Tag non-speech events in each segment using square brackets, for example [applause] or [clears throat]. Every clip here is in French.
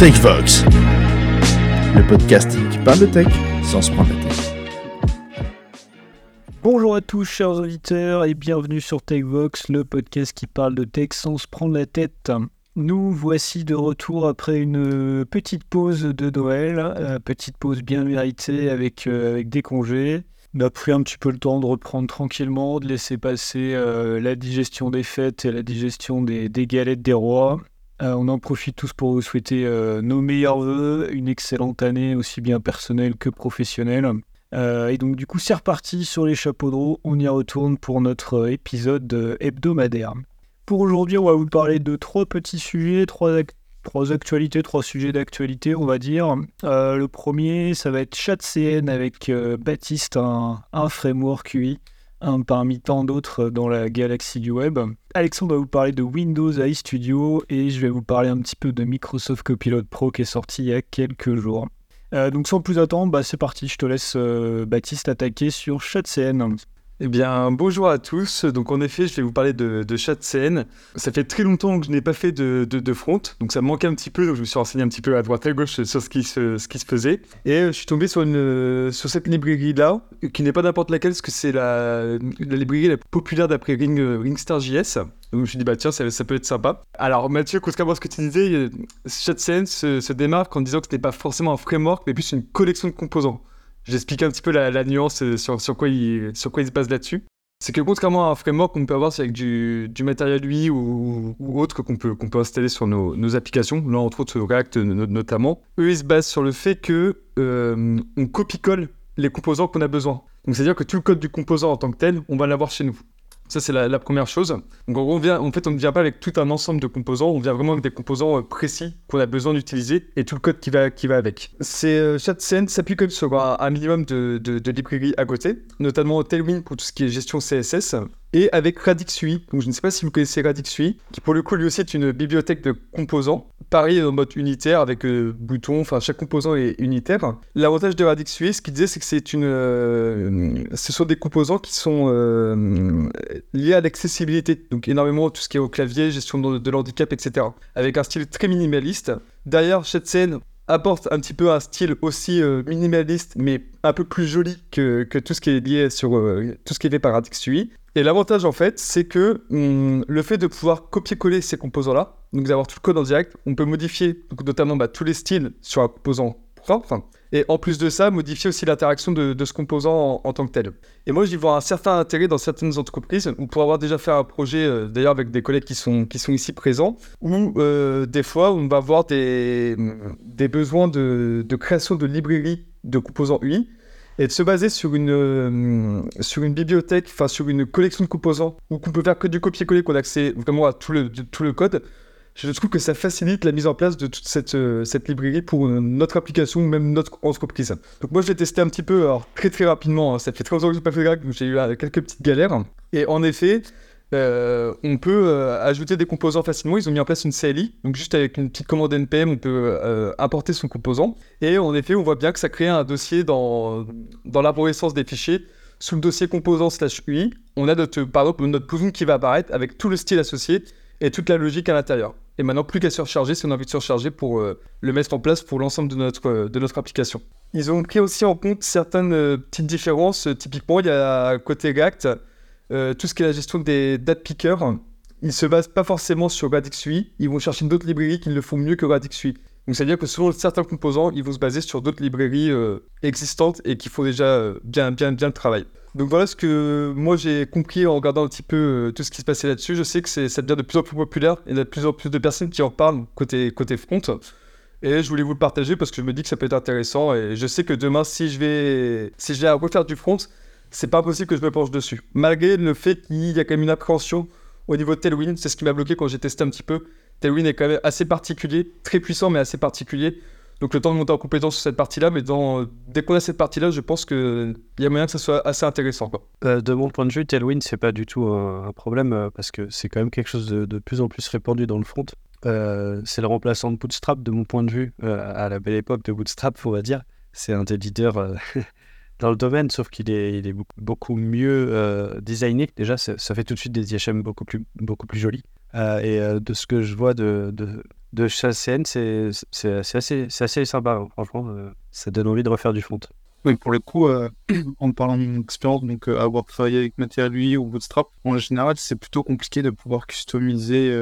TechVox, le podcast qui parle de tech sans se prendre la tête. Bonjour à tous chers auditeurs et bienvenue sur TechVox, le podcast qui parle de tech sans se prendre la tête. Nous voici de retour après une petite pause de Noël, petite pause bien méritée avec, euh, avec des congés. On a pris un petit peu le temps de reprendre tranquillement, de laisser passer euh, la digestion des fêtes et la digestion des, des galettes des rois. Euh, on en profite tous pour vous souhaiter euh, nos meilleurs voeux, une excellente année aussi bien personnelle que professionnelle. Euh, et donc du coup c'est reparti sur les chapeaux de roue, on y retourne pour notre épisode hebdomadaire. Pour aujourd'hui on va vous parler de trois petits sujets, trois, actualités, trois sujets d'actualité on va dire. le premier ça va être ChatCN avec Baptiste, un, un framework UI un parmi tant d'autres dans la galaxie du web. Alexandre va vous parler de Windows AI Studio et je vais vous parler un petit peu de Microsoft Copilot Pro qui est sorti il y a quelques jours. Euh, donc sans plus attendre, bah, c'est parti, je te laisse euh, Baptiste attaquer sur ChatCN. Eh bien, bonjour à tous. Donc, en effet, je vais vous parler de, de ChatCN. Ça fait très longtemps que je n'ai pas fait de, front, donc ça me manquait un petit peu. Donc, je me suis renseigné un petit peu à droite et à gauche sur ce qui se, faisait. Et euh, je suis tombé sur, sur cette librairie-là, qui n'est pas n'importe laquelle, parce que c'est la, librairie la plus populaire d'après Ring, RingStar.js. Donc, je me suis dit, bah tiens, ça, ça peut être sympa. Alors, Mathieu, contrairement à ce que tu disais, ChatCN se, se démarque en disant que ce n'est pas forcément un framework, mais plus une collection de composants. J'explique un petit peu la, nuance euh, sur, sur, quoi il, sur quoi se base là-dessus. C'est que contrairement à un framework qu'on peut avoir avec du, du matériel UI ou, autre qu'on peut, peut installer sur nos, nos, applications, là entre autres React notamment, eux ils se basent sur le fait que euh, on copie-colle les composants qu'on a besoin. Donc c'est-à-dire que tout le code du composant en tant que tel, on va l'avoir chez nous. Ça, c'est la, première chose. Donc, on vient, en fait, on ne vient pas avec tout un ensemble de composants, on vient vraiment avec des composants euh, précis qu'on a besoin d'utiliser et tout le code qui va, qui va avec. C'est, euh, ChatCN s'appuie comme sur un, minimum de, de, de librairies à côté, notamment Tailwind pour tout ce qui est gestion CSS, et avec Radix UI. Donc, je ne sais pas si vous connaissez Radix UI, qui pour le coup lui aussi est une bibliothèque de composants. Pareil en mode unitaire avec euh, boutons, enfin chaque composant est unitaire. L'avantage de Radix UI, ce qu'il disait, c'est que c'est une, euh, ce sont des composants qui sont euh, liés à l'accessibilité. Donc énormément tout ce qui est au clavier, gestion de, de l'handicap, etc. Avec un style très minimaliste. Derrière cette scène, apporte un petit peu un style aussi euh, minimaliste, mais un peu plus joli que, que, tout ce qui est lié sur euh, tout ce qui est fait par Radix UI. Et l'avantage en fait, c'est que hum, le fait de pouvoir copier-coller ces composants-là, donc d'avoir tout le code en direct, on peut modifier notamment bah, tous les styles sur un composant et en plus de ça, modifier aussi l'interaction de, ce composant en, tant que tel. Et moi, j'y vois un certain intérêt dans certaines entreprises, où pour avoir déjà fait un projet, euh, d'ailleurs avec des collègues qui sont, qui sont ici présents, où euh, des fois, on va avoir des, des besoins de, de création de librairies de composants UI, et de se baser sur une, euh, sur une bibliothèque, enfin sur une collection de composants, où qu'on peut faire que du copier-coller, qu'on a accès vraiment à tout le, tout le code, je trouve que ça facilite la mise en place de toute cette, euh, cette librairie pour notre application ou même notre entreprise. Donc moi je l'ai testé un petit peu, alors très très rapidement, hein. ça fait très longtemps que je pas fait de donc j'ai eu euh, quelques petites galères. Et en effet, euh, on peut ajouter des composants facilement. Ils ont mis en place une CLI, donc juste avec une petite commande npm, on peut importer son composant. Et en effet, on voit bien que ça crée un dossier dans, dans l'arborescence des fichiers. Sous le dossier composant slash UI, on a notre, par notre plugin qui va apparaître avec tout le style associé et toute la logique à l'intérieur. Et maintenant, plus qu'à surcharger si on a envie de surcharger pour euh, le mettre en place pour l'ensemble de notre, euh, de notre application. Ils ont pris aussi en compte certaines euh, petites différences. Typiquement, il y a côté React, tout ce qui est la gestion des date pickers. Ils ne se basent pas forcément sur Radix UI. Ils vont chercher d'autres librairies qui le font mieux que Radix UI. Donc, c'est-à-dire que selon certains composants, ils vont se baser sur d'autres librairies existantes et qui font déjà bien, bien, bien le travail. Donc voilà ce que moi j'ai compris en regardant un petit peu euh, tout ce qui se passait là-dessus. Je sais que ça devient de plus en plus populaire et il y a de plus en plus de personnes qui en parlent côté, côté front. Et je voulais vous le partager parce que je me dis que ça peut être intéressant. Et je sais que demain, si je vais, si je vais refaire du front, c'est pas possible que je me penche dessus. Malgré le fait qu'il y a quand même une appréhension au niveau de Tailwind, c'est ce qui m'a bloqué quand j'ai testé un petit peu. Tailwind est quand même assez particulier, très puissant mais assez particulier. Donc le temps de monter en compétence sur cette partie-là, mais dès qu'on a cette partie-là, je pense qu'il y a moyen que ça soit assez intéressant. Euh, de mon point de vue, Tailwind, c'est pas du tout un, problème euh, parce que c'est quand même quelque chose de, de, plus en plus répandu dans le front. Euh, c'est le remplaçant de Bootstrap, de mon point de vue, à la belle époque de Bootstrap, on va dire. C'est un des leaders [laughs] dans le domaine, sauf qu'il est, il est beaucoup mieux designé. Déjà, ça, fait tout de suite des IHM beaucoup plus, beaucoup plus jolis. et de ce que je vois de de CN, c'est assez, assez sympa. hein. Franchement, euh, ça donne envie de refaire du front. Oui, pour le coup, euh, [clears throat] en parlant mon expérience, donc euh, avoir travaillé avec Material UI ou Bootstrap, en général, c'est plutôt compliqué de pouvoir customiser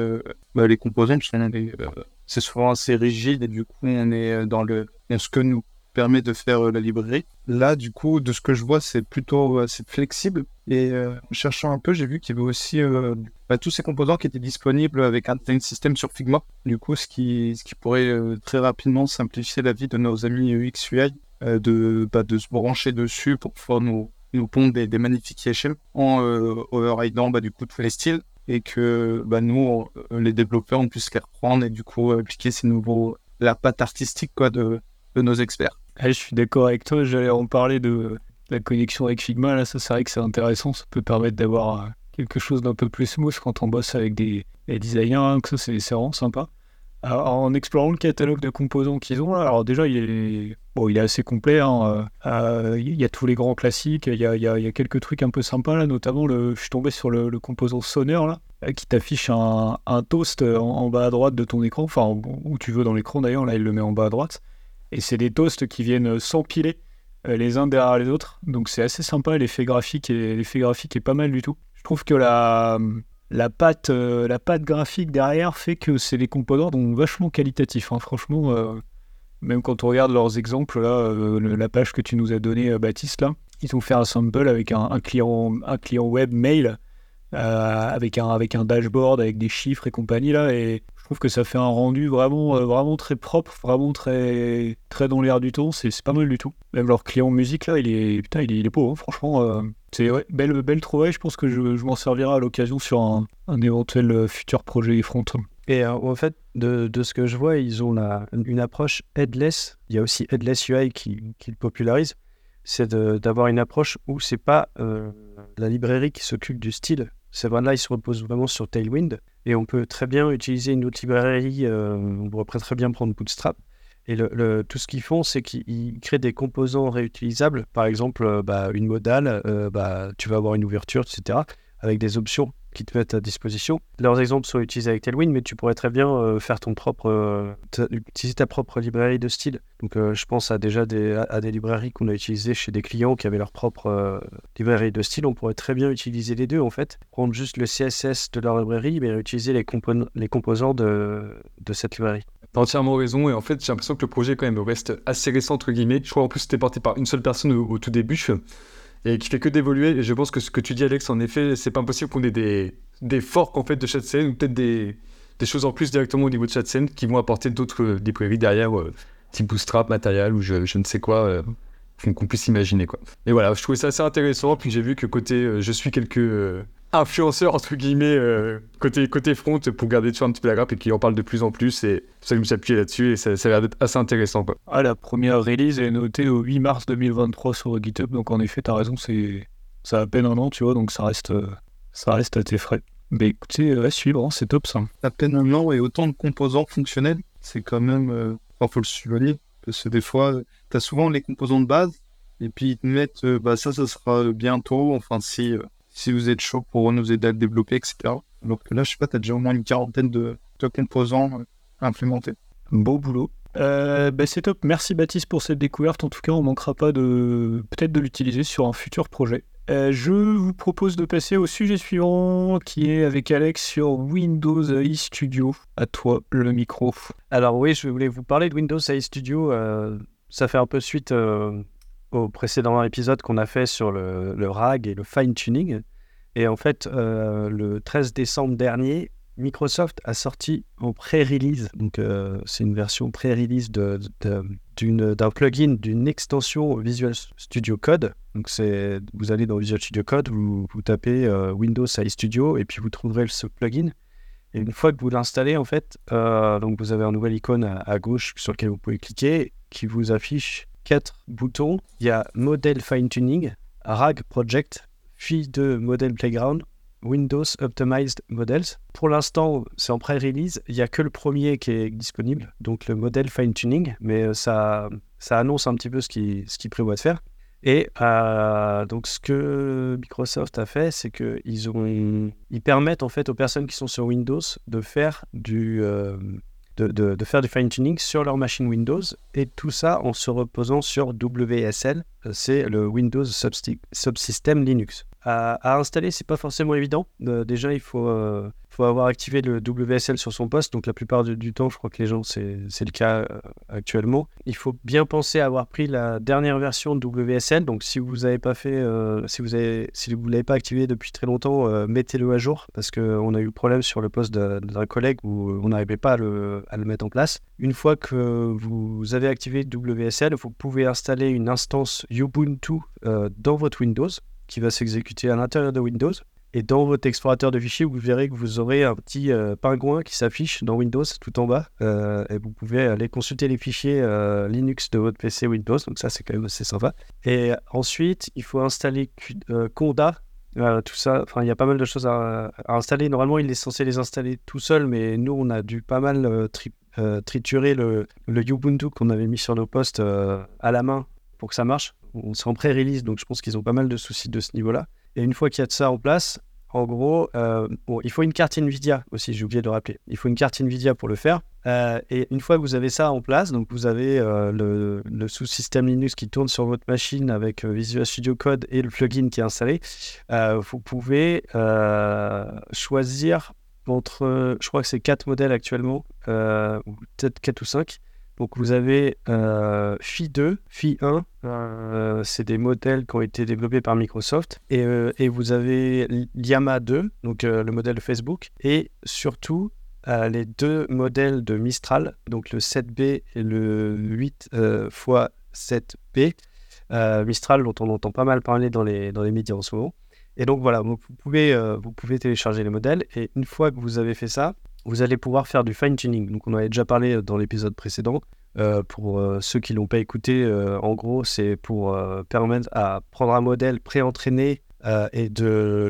bah, les composants. c'est souvent assez rigide et du coup, on est dans le dans ce que nous permet de faire euh, la librairie. Là, du coup, de ce que je vois, c'est plutôt assez flexible. Et euh, en cherchant un peu, j'ai vu qu'il y avait aussi euh, bah, tous ces composants qui étaient disponibles avec un system sur Figma. Du coup, ce qui, pourrait euh, très rapidement simplifier la vie de nos amis UX UI, euh, de, bah, de se brancher dessus pour pouvoir nous, nous pondre des, des magnifications en euh, bah, du coup tous les styles et que nous, les développeurs, on puisse les reprendre et du coup appliquer ces nouveaux, la patte artistique quoi, de nos experts. Ah, je suis d'accord avec toi, j'allais en parler de la connexion avec Figma, là, ça c'est vrai que c'est intéressant, ça peut permettre d'avoir euh, quelque chose d'un peu plus smooth quand on bosse avec des, des designers, hein, que ça c'est vraiment sympa. Alors, en explorant le catalogue de composants qu'ils ont, alors déjà il est, assez complet, hein, euh, euh, il y a tous les grands classiques, il y a, quelques trucs un peu sympas, là, notamment je suis tombé sur le, composant sonneur, là, qui t'affiche un, un toast en, en bas à droite de ton écran, enfin où tu veux dans l'écran d'ailleurs, là il le met en bas à droite. Et c'est des toasts qui viennent s'empiler euh, les uns derrière les autres. Donc c'est assez sympa, l'effet graphique, est, l'effet graphique est pas mal du tout. Je trouve que la, la, patte, euh, la patte graphique derrière fait que c'est des composants donc vachement qualitatifs. hein. Franchement, euh, même quand on regarde leurs exemples, là, la page que tu nous as donnée, Baptiste, là, ils ont fait un sample avec un, client, un client web mail avec, un, avec un dashboard, avec des chiffres et compagnie là, et trouve que ça fait un rendu vraiment, euh, vraiment très propre, vraiment très, très dans l'air du temps, c'est pas mal du tout. Même leur client musique là, il est, putain, il est, il est beau, hein, franchement, euh, c'est ouais, belle, belle trouvaille, je pense que je, je m'en servirai à l'occasion sur un, un éventuel euh, futur projet front. Et en fait, de, de ce que je vois, ils ont la- une approche headless. Il y a aussi headless UI qui, qui le popularise. C'est d'avoir une approche où c'est pas la librairie qui s'occupe du style. C'est vraiment là, ils se reposent vraiment sur Tailwind. Et on peut très bien utiliser une autre librairie. euh, on pourrait très bien prendre Bootstrap. Et tout ce qu'ils font, c'est qu'ils créent des composants réutilisables. Par exemple, euh, bah, une modale, euh, bah, tu vas avoir une ouverture, etc. Avec des options qui te mettent à disposition. Leurs exemples sont utilisés avec Tailwind, mais tu pourrais très bien euh, faire ton propre, euh, utiliser ta propre librairie de style. Donc, euh, je pense à déjà des, à, des librairies qu'on a utilisées chez des clients qui avaient leur propre librairie de style. On pourrait très bien utiliser les deux en fait. Prendre juste le CSS de leur librairie, mais utiliser les, les composants de, cette librairie. T'as entièrement raison, et en fait, j'ai l'impression que le projet, quand même, reste assez récent, entre guillemets. Je crois en plus c'était porté par une seule personne au tout début, et qui fait que d'évoluer. Et je pense que ce que tu dis, Alex, en effet, c'est pas impossible qu'on ait des, des forks, en fait, de chaque scène, ou peut-être des, des choses en plus directement au niveau de chaque scène qui vont apporter d'autres euh, librairies derrière, euh, type Bootstrap, Material, ou je, je ne sais quoi, euh, qu'on puisse imaginer, quoi. Mais voilà, je trouvais ça assez intéressant, puis j'ai vu que côté, euh, je suis quelques... influenceurs entre guillemets euh, côté côté front pour garder toujours un petit peu la grappe et qui en parle de plus en plus et c'est pour ça que je me suis appuyé là-dessus et ça, ça a l'air d'être assez intéressant quoi. Ah, la première release est notée au 8 mars 2023 sur GitHub, donc en effet, t'as raison, c'est ça a à peine un an, tu vois, donc ça reste, ça reste à tes frais. Mais écoutez, euh, à suivre, hein, c'est top ça. À peine un an et autant de composants fonctionnels, c'est quand même. Euh... Enfin, faut le souligner. Parce que des fois, tu as souvent les composants de base, et puis ils te mettent, euh, bah ça, ça sera bientôt, enfin, si, euh, si vous êtes chaud pour nous aider à le développer, etc. Alors que là, je sais pas, tu as déjà au moins une quarantaine de, de composants euh, implémentés. Beau boulot. Euh, bah, c'est top. Merci Baptiste pour cette découverte. En tout cas, on manquera pas de peut-être de l'utiliser sur un futur projet. Euh, je vous propose de passer au sujet suivant qui est avec Alex sur Windows AI Studio. À toi le micro. Alors oui, je voulais vous parler de Windows AI Studio. euh, ça fait un peu suite euh, au précédent épisode qu'on a fait sur le, le RAG et le fine-tuning. Et en fait, euh, le 13 décembre dernier, Microsoft a sorti en pré-release, donc euh, c'est une version pré-release d'un plugin, d'une extension Visual Studio Code. Donc c'est, vous allez dans Visual Studio Code, vous, tapez euh, Windows AI Studio et puis vous trouverez ce plugin. Et une fois que vous l'installez, en fait, donc vous avez un nouvel icône à, gauche sur lequel vous pouvez cliquer qui vous affiche quatre boutons. Il y a Model Fine Tuning, RAG Project, puis de Model Playground, Windows Optimized Models. Pour l'instant, c'est en pré-release. Il n'y a que le premier qui est disponible, donc le Model Fine Tuning, mais euh, ça, ça annonce un petit peu ce qu'il ce qu'il prévoit de faire. Et euh, donc, ce que Microsoft a fait, c'est qu'ils ils permettent en fait aux personnes qui sont sur Windows de faire du, euh, de, faire du fine-tuning sur leur machine Windows et tout ça en se reposant sur WSL, c'est le Windows Subsystem Linux. À, à installer, c'est pas forcément évident. Euh, déjà, il faut, euh, faut avoir activé le WSL sur son poste. Donc, la plupart du, temps, je crois que les gens, c'est le cas euh, actuellement. Il faut bien penser à avoir pris la dernière version de WSL. Donc, si vous pas avez, vous l'avez pas activé depuis très longtemps, mettez-le à jour parce qu'on a eu problème sur le poste d'un collègue où on n'arrivait pas à le, à le mettre en place. Une fois que vous avez activé WSL, vous pouvez installer une instance Ubuntu dans votre Windows qui va s'exécuter à l'intérieur de Windows. Et dans votre explorateur de fichiers, vous verrez que vous aurez un petit euh, pingouin qui s'affiche dans Windows tout en bas. Euh, et vous pouvez aller consulter les fichiers euh, Linux de votre PC Windows. Donc ça, c'est quand même assez sympa. Et ensuite, il faut installer Conda. Tout ça, enfin, il y a pas mal de choses à, installer. Normalement, il est censé les installer tout seul, mais nous, on a dû pas mal tri- triturer le, Ubuntu qu'on avait mis sur nos postes à la main pour que ça marche. On s'est en pré-release, donc je pense qu'ils ont pas mal de soucis de ce niveau-là. Et une fois qu'il y a de ça en place, en gros, euh, il faut une carte Nvidia aussi, j'ai oublié de le rappeler. Il faut une carte Nvidia pour le faire. Euh, et une fois que vous avez ça en place, donc vous avez euh, le, sous-système Linux qui tourne sur votre machine avec Visual Studio Code et le plugin qui est installé, vous pouvez choisir entre, je crois que c'est quatre modèles actuellement, ou peut-être 4 ou 5. Donc vous avez euh, Phi 2, Phi 1, euh, c'est des modèles qui ont été développés par Microsoft, et, euh, vous avez Llama 2, donc euh, le modèle de Facebook, et surtout les deux modèles de Mistral, donc le 7B et le 8 euh, x 7B. Euh, Mistral dont on entend pas mal parler dans les, dans les médias en ce moment. Et donc voilà, vous pouvez, vous pouvez télécharger les modèles, et une fois que vous avez fait ça, vous allez pouvoir faire du fine-tuning. Donc on avait déjà parlé dans l'épisode précédent. Euh, pour euh, ceux qui l'ont pas écouté, euh, en gros, c'est pour euh, permettre à prendre un modèle pré-entraîné euh, et de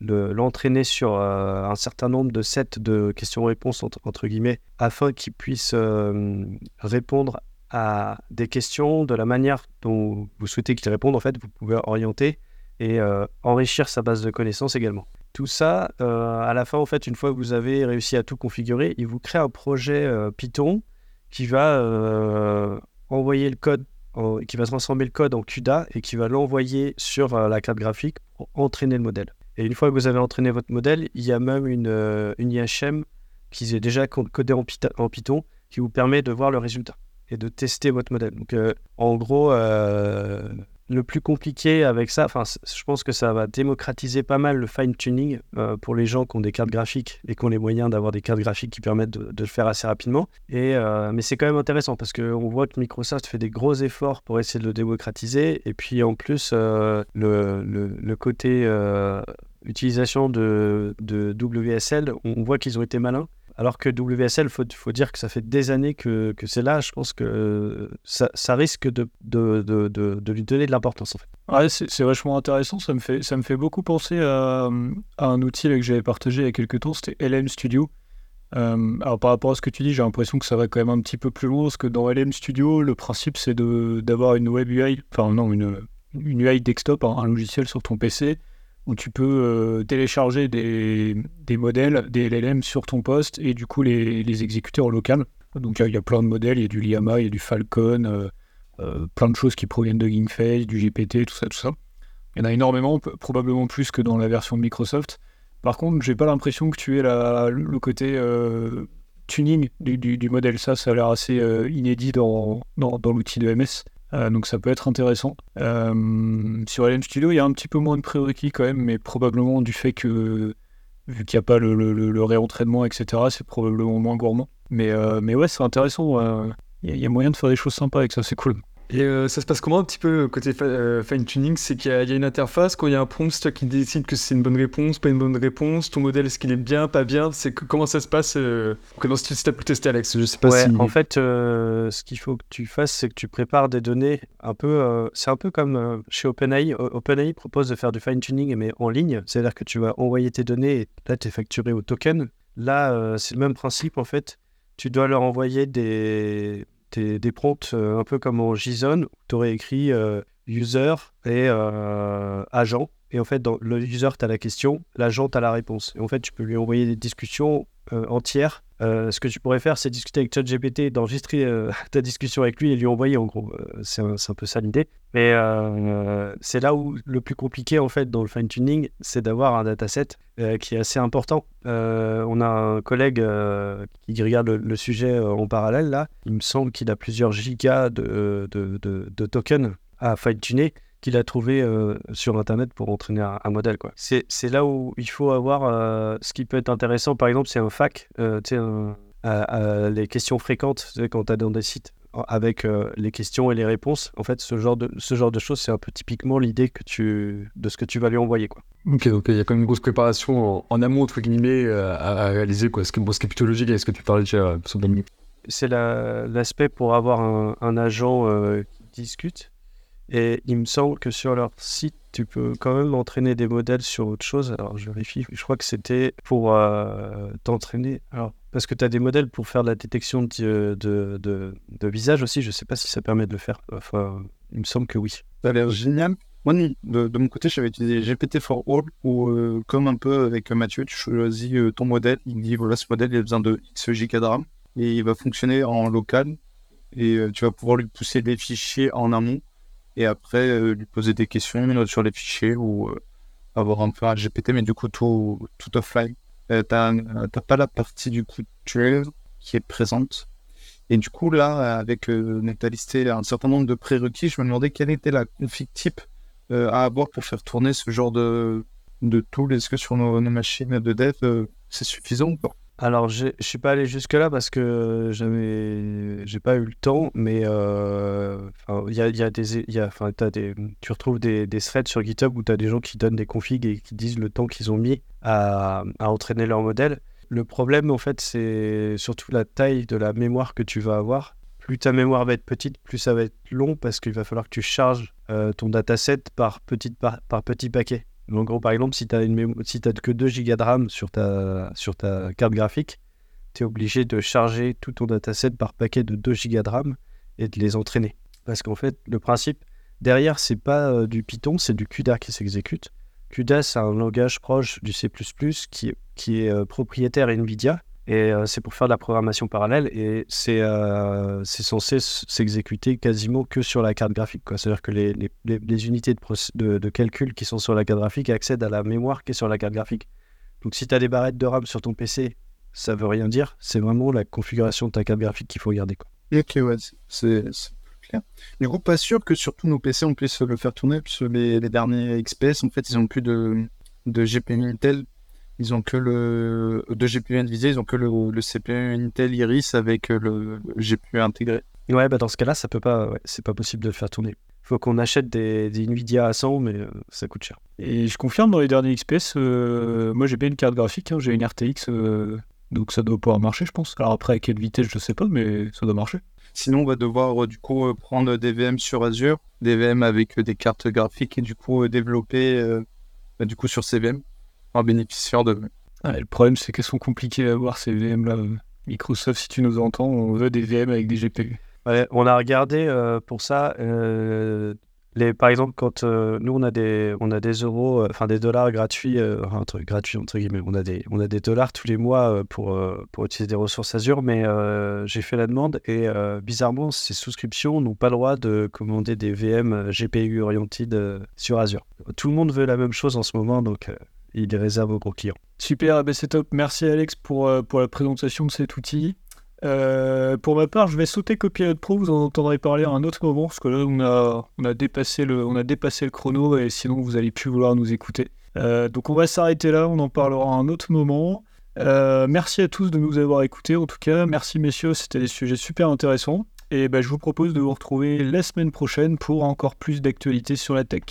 l'entraîner sur euh, un certain nombre de sets de questions-réponses entre, entre guillemets, afin qu'il puisse euh, répondre à des questions de la manière dont vous souhaitez qu'il réponde. En fait, vous pouvez orienter et euh, enrichir sa base de connaissances également. Tout ça, euh, à la fin, en fait, une fois que vous avez réussi à tout configurer, il vous crée un projet euh, Python qui va euh, envoyer le code, qui va transformer le code en CUDA et qui va l'envoyer sur la carte graphique pour entraîner le modèle. Et une fois que vous avez entraîné votre modèle, il y a même une, une IHM qui est déjà co- codée en, Python qui vous permet de voir le résultat et de tester votre modèle. Donc, en gros, le plus compliqué avec ça, enfin, je pense que ça va démocratiser pas mal le fine-tuning euh, pour les gens qui ont des cartes graphiques et qui ont les moyens d'avoir des cartes graphiques qui permettent de, le faire assez rapidement. Et, euh, mais c'est quand même intéressant parce qu'on voit que Microsoft fait des gros efforts pour essayer de le démocratiser. Et puis en plus, euh, le, le- le côté utilisation de, de WSL, on voit qu'ils ont été malins. Alors que WSL, il faut, dire que ça fait des années que, que c'est là. Je pense que euh, ça, risque de, de, de, de- lui donner de l'importance en fait. Ouais, c'est vachement intéressant. Ça me fait, ça me fait beaucoup penser à, un outil que j'avais partagé il y a quelques temps, c'était LM Studio. Euh, alors par rapport à ce que tu dis, j'ai l'impression que ça va quand même un petit peu plus loin, parce que dans LM Studio, le principe c'est d'avoir une web UI, enfin non, une, une UI desktop, un, un logiciel sur ton PC, où tu peux euh, télécharger des, modèles, des LLM sur ton poste, et du coup les, exécuter en local. Donc il y a- plein de modèles, il y a du Llama, il y a du Falcon, euh, euh, plein de choses qui proviennent de GameFace, du GPT, tout ça, tout ça. Il y en a énormément, probablement plus que dans la version de Microsoft. Par contre, j'ai pas l'impression que tu aies le côté tuning du, modèle. Ça, ça a l'air assez inédit dans l'outil de MS. Euh, donc ça peut être intéressant. Euh, sur LM Studio, il y a un petit peu moins de prérequis quand même, mais probablement du fait que, vu qu'il n'y a pas le, le, réentraînement, etc., c'est probablement moins gourmand. Mais, euh, mais ouais, c'est intéressant. il y a moyen de faire des choses sympas avec ça, c'est cool. Et euh, ça se passe comment un petit peu côté fa- euh, fine-tuning? C'est qu'il y, a il y a une interface, quand il y a un prompt toi qui décide que c'est une bonne réponse, pas une bonne réponse, ton modèle est-ce qu'il est bien, pas bien? C'est Comment ça se passe euh, Comment si tu as pu tester Alex? Je sais pas Ouais, si... en fait, euh, ce qu'il faut que tu fasses, c'est que tu prépares des données un peu. euh, c'est un peu comme euh, chez OpenAI. OpenAI propose de faire du fine-tuning, mais en ligne. C'est-à-dire que tu vas envoyer tes données et là, tu es facturé au token. Là, euh, c'est le même principe, en fait. Tu dois leur envoyer des, des, des prompts euh, un peu comme en JSON, où tu aurais écrit euh, user et euh, agent. Et en fait, dans le user, tu as la question, l'agent, tu as la réponse. Et en fait, tu peux lui envoyer des discussions entières Euh, ce que tu pourrais faire, c'est discuter avec ChatGPT, d'enregistrer euh, [laughs] ta discussion avec lui et lui envoyer. En gros, Euh, c'est un, peu ça l'idée. Mais c'est là où le plus compliqué en fait dans le fine tuning, c'est d'avoir un dataset qui est assez important. On a un collègue qui regarde le, sujet en parallèle là. Il me semble qu'il a plusieurs gigas de, tokens à fine tuner qu'il a trouvé euh, sur internet pour entraîner un, un modèle quoi. C'est là où il faut avoir euh, ce qui peut être intéressant par exemple c'est un FAQ, euh, un- à les questions fréquentes quand tu as dans des sites avec euh, les questions et les réponses. En fait, ce genre de, ce genre de choses, c'est un peu typiquement l'idée que tu, de ce que tu vas lui envoyer. Quoi. Ok, donc il y a quand même une grosse préparation en, en amont, entre guillemets, euh, à, à réaliser. Quoi. Ce, qui, bon, ce qui est plutôt logique avec ce que tu parlais déjà euh. C'est la- l'aspect pour avoir un, un agent euh, qui discute. Et il me semble que sur leur site, tu peux quand même entraîner des modèles sur autre chose. Alors, je vérifie. Je crois que c'était pour euh, t'entraîner. Alors, parce que tu as des modèles pour faire de la détection de, de, visage aussi. Je ne sais pas si ça permet de le faire. Enfin, il me semble que oui. Ça a l'air génial. Moi, de, de mon côté, j'avais utilisé GPT for All, où, euh, comme un peu avec Mathieu, tu choisis euh, ton modèle. Il dit voilà, ce modèle, il a besoin de X giga de RAM. Et il va fonctionner en local. Et tu vas pouvoir lui pousser des fichiers en amont. Et après, euh, lui poser des questions euh, sur les fichiers ou euh, avoir un peu un GPT, mais du coup, tout, tout offline. Euh, T'as pas la partie du coup trail qui est présente. Et du coup, là, avec euh, on listé un certain nombre de prérequis, je me demandais quelle était la config type à avoir pour faire tourner ce genre de, de tool. Est-ce que sur nos, machines de dev, c'est suffisant ou pas? Alors, je suis pas allé jusque-là parce que j'ai pas eu le temps, mais euh, y a, y a des, y a, t'as des, tu retrouves des, des threads sur GitHub où tu as des gens qui donnent des configs et qui disent le temps qu'ils ont mis à, à entraîner leur modèle. Le problème, en fait, c'est surtout la taille de la mémoire que tu vas avoir. Plus ta mémoire va être petite, plus ça va être long parce qu'il va falloir que tu charges euh, ton dataset par, petite, par, par petit paquet. En gros, par exemple, si tu n'as t'as que 2 Go de RAM sur ta, sur ta carte graphique, tu es obligé de charger tout ton dataset par paquet de 2 Go de RAM et de les entraîner. Parce qu'en fait, le principe derrière, c'est pas euh, du Python, c'est du CUDA qui s'exécute. CUDA, c'est un langage proche du C++ qui, qui est euh, propriétaire NVIDIA. Et euh, c'est pour faire de la programmation parallèle et c'est euh, censé s'exécuter quasiment que sur la carte graphique. C'est-à-dire que les, les- les- unités de, de- de calcul qui sont sur la carte graphique accèdent à la mémoire qui est sur la carte graphique. Donc si tu as des barrettes de RAM sur ton PC, ça veut rien dire. C'est vraiment la configuration de ta carte graphique qu'il faut regarder. Quoi. Ok, ouais, c'est clair. Du coup, pas sûr que sur tous nos PC, on puisse le faire tourner, parce que les, les derniers XPS, en fait, ils ont plus de, de GPU. Ils ont que le de GPU Nvidia, ils ont que le, le CPU Intel Iris avec le, le GPU intégré. Ouais, bah dans ce cas-là, ça peut pas, ouais, c'est pas possible de le faire tourner. Faut qu'on achète des, des Nvidia à 100, mais euh, ça coûte cher. Et je confirme, dans les derniers XPS, euh, moi j'ai bien une carte graphique, hein, j'ai une RTX, euh, donc ça doit pouvoir marcher, je pense. Alors après, à quelle vitesse, je sais pas, mais ça doit marcher. Sinon, on va devoir euh, du coup euh, prendre des VM sur Azure, des VM avec euh, des cartes graphiques et du coup euh, développer euh, bah, du coup sur ces VM en bénéficiant de. Ah, le problème, c'est qu'elles sont compliquées à avoir ces VM là. Microsoft, si tu nous entends, on veut des VM avec des GPU. Ouais, on a regardé euh, pour ça. euh, les, par exemple, quand euh, nous on a des, on a des euros, euh, enfin des dollars gratuits, euh, enfin, entre, gratuits entre guillemets, on a des, on a des dollars tous les mois euh, pour, euh, pour utiliser des ressources Azure, mais euh, j'ai fait la demande et euh, bizarrement, ces souscriptions n'ont pas le droit de commander des VM GPU oriented euh, sur Azure. Tout le monde veut la même chose en ce moment, donc ils les réservent aux gros clients. Super, eh ben, c'est top. Merci Alex pour, euh, pour la présentation de cet outil. Euh, pour ma part, je vais sauter Copilot Pro, vous en entendrez parler à un autre moment, parce que là, on a, on a, dépassé, le, on a dépassé le chrono, et sinon, vous allez plus vouloir nous écouter. Euh, donc, on va s'arrêter là, on en parlera à un autre moment. Merci à tous de nous avoir écoutés, en tout cas. Merci, messieurs, c'était des sujets super intéressants. Et ben, je vous propose de vous retrouver la semaine prochaine pour encore plus d'actualités sur la tech.